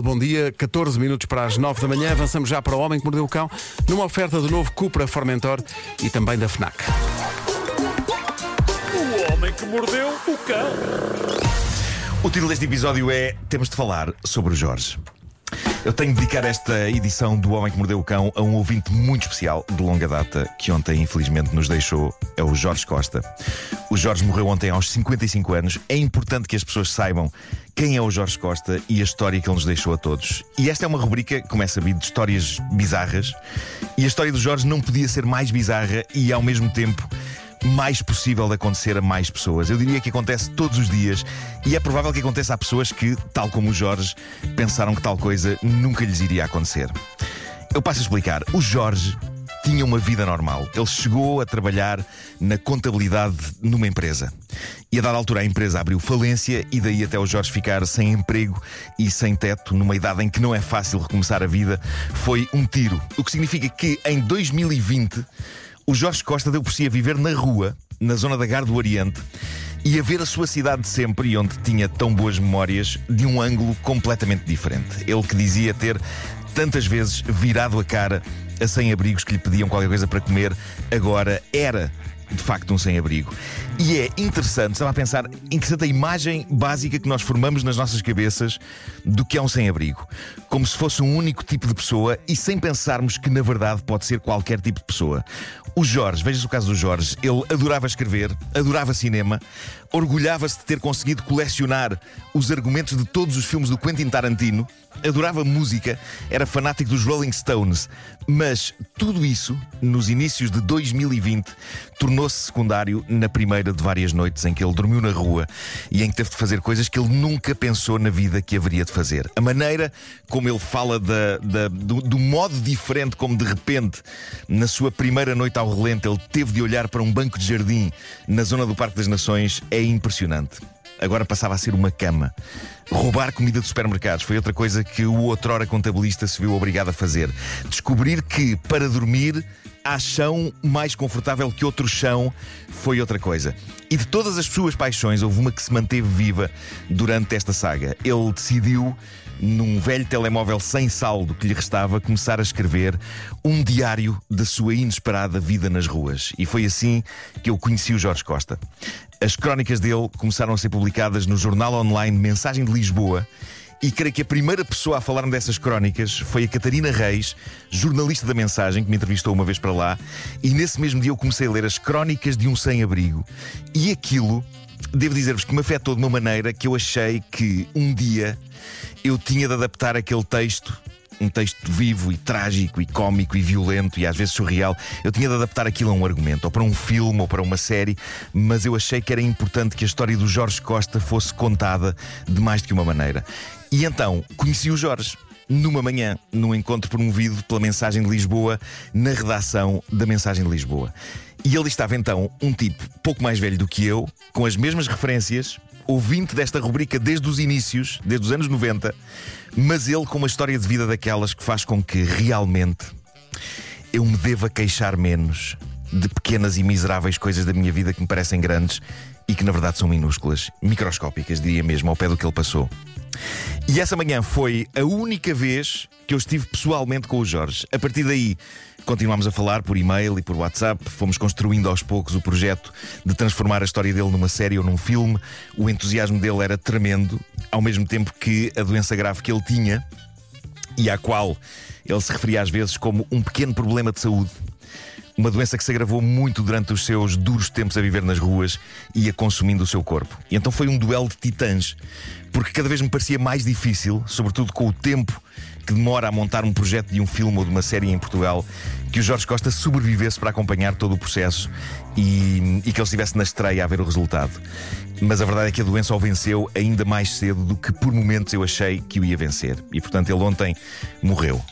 Bom dia, 14 minutos para as 9 da manhã. Avançamos já para o Homem que Mordeu o Cão, numa oferta do novo Cupra Formentor e também da FNAC. O homem que mordeu o cão. O título deste episódio é Temos de falar sobre o Jorge. Eu tenho de dedicar esta edição do Homem que Mordeu o Cão a um ouvinte muito especial de longa data que ontem infelizmente nos deixou, é o Jorge Costa. O Jorge morreu ontem aos 55 anos. É importante que as pessoas saibam quem é o Jorge Costa e a história que ele nos deixou a todos. E esta é uma rubrica, como é sabido, de histórias bizarras. E a história do Jorge não podia ser mais bizarra e ao mesmo tempo mais possível de acontecer a mais pessoas. Eu diria que acontece todos os dias e é provável que aconteça a pessoas que, tal como o Jorge, pensaram que tal coisa nunca lhes iria acontecer. Eu passo a explicar. O Jorge tinha uma vida normal. Ele chegou a trabalhar na contabilidade numa empresa. E a dada altura a empresa abriu falência e daí até o Jorge ficar sem emprego e sem teto, numa idade em que não é fácil recomeçar a vida, foi um tiro. O que significa que em 2020 o Jorge Costa deu por si a viver na rua, na zona da Gar do Oriente, e a ver a sua cidade de sempre, e onde tinha tão boas memórias, de um ângulo completamente diferente. Ele que dizia ter tantas vezes virado a cara a sem-abrigos que lhe pediam qualquer coisa para comer, agora era de facto um sem-abrigo. E é interessante, estava a pensar, interessante a imagem básica que nós formamos nas nossas cabeças do que é um sem-abrigo. Como se fosse um único tipo de pessoa e sem pensarmos que na verdade pode ser qualquer tipo de pessoa. O Jorge, veja-se o caso do Jorge, ele adorava escrever, adorava cinema, orgulhava-se de ter conseguido colecionar os argumentos de todos os filmes do Quentin Tarantino, adorava música, era fanático dos Rolling Stones, mas tudo isso, nos inícios de 2020, tornou-se secundário na primeira de várias noites em que ele dormiu na rua e em que teve de fazer coisas que ele nunca pensou na vida que haveria de fazer. A maneira como ele fala da, da, do, do modo diferente como de repente, na sua primeira noite ao relento, ele teve de olhar para um banco de jardim na zona do Parque das Nações é impressionante agora passava a ser uma cama. Roubar comida de supermercados foi outra coisa que o outrora contabilista se viu obrigado a fazer. Descobrir que, para dormir, há chão mais confortável que outro chão foi outra coisa. E de todas as suas paixões, houve uma que se manteve viva durante esta saga. Ele decidiu num velho telemóvel sem saldo que lhe restava, começar a escrever um diário da sua inesperada vida nas ruas. E foi assim que eu conheci o Jorge Costa. As crónicas dele começaram a ser publicadas no jornal online Mensagem de Lisboa. E creio que a primeira pessoa a falar-me dessas crónicas foi a Catarina Reis, jornalista da Mensagem, que me entrevistou uma vez para lá. E nesse mesmo dia eu comecei a ler as crónicas de um sem-abrigo. E aquilo, devo dizer-vos que me afetou de uma maneira que eu achei que um dia eu tinha de adaptar aquele texto um texto vivo e trágico e cómico e violento e às vezes surreal. Eu tinha de adaptar aquilo a um argumento, ou para um filme ou para uma série, mas eu achei que era importante que a história do Jorge Costa fosse contada de mais que uma maneira. E então conheci o Jorge. Numa manhã, num encontro promovido pela Mensagem de Lisboa, na redação da Mensagem de Lisboa. E ele estava então um tipo pouco mais velho do que eu, com as mesmas referências, ouvinte desta rubrica desde os inícios, desde os anos 90, mas ele com uma história de vida daquelas que faz com que realmente eu me deva queixar menos de pequenas e miseráveis coisas da minha vida que me parecem grandes e que na verdade são minúsculas, microscópicas, diria mesmo, ao pé do que ele passou. E essa manhã foi a única vez que eu estive pessoalmente com o Jorge. A partir daí, continuámos a falar por e-mail e por WhatsApp, fomos construindo aos poucos o projeto de transformar a história dele numa série ou num filme. O entusiasmo dele era tremendo, ao mesmo tempo que a doença grave que ele tinha e à qual ele se referia às vezes como um pequeno problema de saúde uma doença que se agravou muito durante os seus duros tempos a viver nas ruas e a consumindo o seu corpo. E então foi um duelo de titãs, porque cada vez me parecia mais difícil, sobretudo com o tempo que demora a montar um projeto de um filme ou de uma série em Portugal, que o Jorge Costa sobrevivesse para acompanhar todo o processo e, e que ele estivesse na estreia a ver o resultado. Mas a verdade é que a doença o venceu ainda mais cedo do que por momentos eu achei que o ia vencer. E portanto ele ontem morreu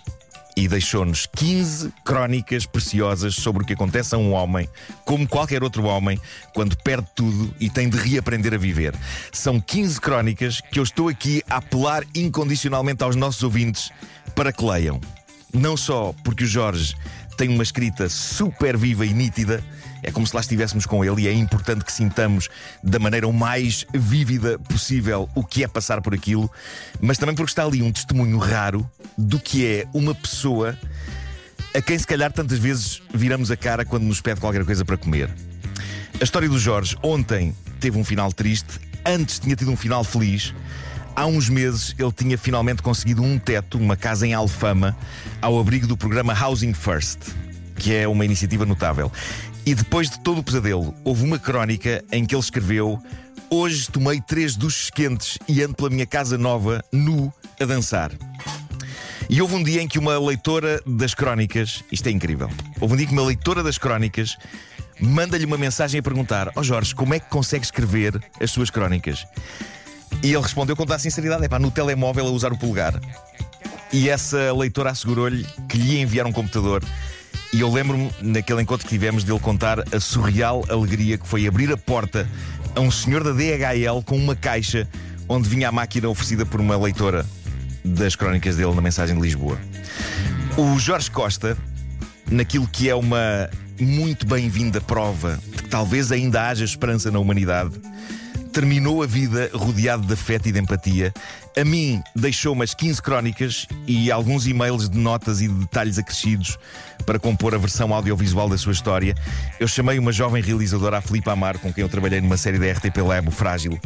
e deixou-nos 15 crónicas preciosas sobre o que acontece a um homem, como qualquer outro homem, quando perde tudo e tem de reaprender a viver. São 15 crónicas que eu estou aqui a apelar incondicionalmente aos nossos ouvintes para que leiam. Não só porque o Jorge tem uma escrita super viva e nítida É como se lá estivéssemos com ele e é importante que sintamos da maneira mais vívida possível o que é passar por aquilo, mas também porque está ali um testemunho raro do que é uma pessoa a quem se calhar tantas vezes viramos a cara quando nos pede qualquer coisa para comer. A história do Jorge ontem teve um final triste, antes tinha tido um final feliz. Há uns meses ele tinha finalmente conseguido um teto, uma casa em Alfama, ao abrigo do programa Housing First, que é uma iniciativa notável. E depois de todo o pesadelo, houve uma crónica em que ele escreveu: Hoje tomei três duches quentes e ando pela minha casa nova, nu, a dançar. E houve um dia em que uma leitora das crónicas, isto é incrível, houve um dia que uma leitora das crónicas manda-lhe uma mensagem a perguntar: Ó oh Jorge, como é que consegue escrever as suas crónicas? E ele respondeu com toda a sinceridade: é pá, no telemóvel a usar o polegar. E essa leitora assegurou-lhe que lhe ia enviar um computador. E eu lembro-me, naquele encontro que tivemos, dele contar a surreal alegria que foi abrir a porta a um senhor da DHL com uma caixa onde vinha a máquina oferecida por uma leitora das crónicas dele na mensagem de Lisboa. O Jorge Costa, naquilo que é uma muito bem-vinda prova de que talvez ainda haja esperança na humanidade, terminou a vida rodeado de afeto e de empatia. A mim deixou umas 15 crónicas e alguns e-mails de notas e de detalhes acrescidos para compor a versão audiovisual da sua história. Eu chamei uma jovem realizadora, a Filipe Amar, com quem eu trabalhei numa série da RTP Lab, o Frágil,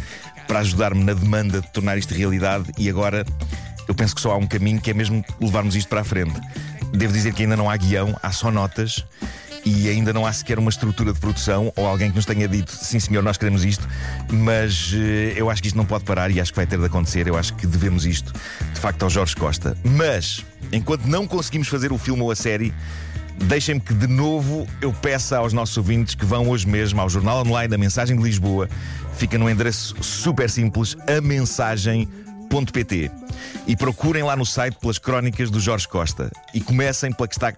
para ajudar-me na demanda de tornar isto realidade e agora eu penso que só há um caminho que é mesmo levarmos isto para a frente. Devo dizer que ainda não há guião, há só notas e ainda não há sequer uma estrutura de produção ou alguém que nos tenha dito sim senhor, nós queremos isto, mas uh, eu acho que isto não pode parar e acho que vai ter de acontecer. Eu acho que devemos isto de facto ao Jorge Costa. Mas, enquanto não conseguimos fazer o filme ou a série, deixem-me que de novo eu peça aos nossos ouvintes que vão hoje mesmo ao Jornal Online da Mensagem de Lisboa. Fica no endereço super simples, a e procurem lá no site pelas crónicas do Jorge Costa. E comecem pela que está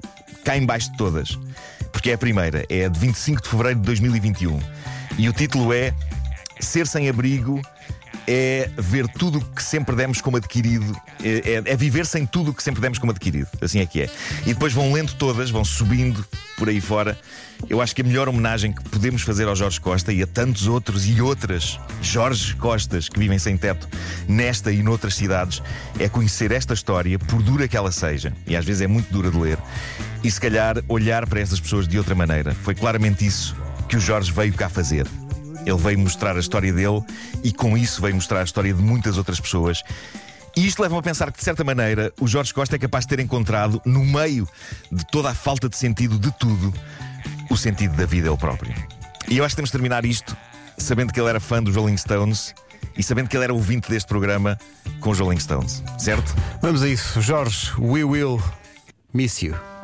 cá embaixo de todas. Porque é a primeira, é a de 25 de fevereiro de 2021. E o título é Ser sem abrigo é ver tudo que sempre demos como adquirido, é, é, é, viver sem tudo que sempre demos como adquirido. Assim é que é. E depois vão lendo todas, vão subindo por aí fora. Eu acho que a melhor homenagem que podemos fazer ao Jorge Costa e a tantos outros e outras Jorge Costas que vivem sem teto nesta e noutras cidades é conhecer esta história, por dura que ela seja, e às vezes é muito dura de ler, e se calhar olhar para estas pessoas de outra maneira. Foi claramente isso que o Jorge veio cá fazer. Ele veio mostrar a história dele e com isso veio mostrar a história de muitas outras pessoas. E isto leva-me a pensar que, de certa maneira, o Jorge Costa é capaz de ter encontrado, no meio de toda a falta de sentido de tudo, o sentido da vida ele próprio. E eu acho que temos de terminar isto sabendo que ele era fã dos Rolling Stones e sabendo que ele era ouvinte deste programa com os Rolling Stones, certo? Vamos a isso. Jorge, we will miss you.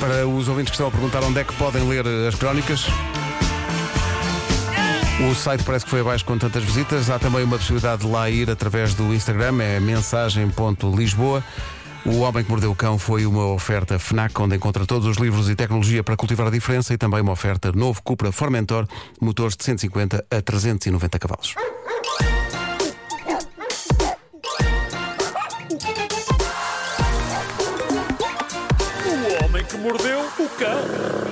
Para os ouvintes que estão a perguntar onde é que podem ler as crónicas. O site parece que foi abaixo com tantas visitas. Há também uma possibilidade de lá ir através do Instagram, é mensagem.lisboa. O Homem que Mordeu o Cão foi uma oferta FNAC, onde encontra todos os livros e tecnologia para cultivar a diferença e também uma oferta novo Cupra Formentor, motores de 150 a 390 cavalos. mordeu o cão.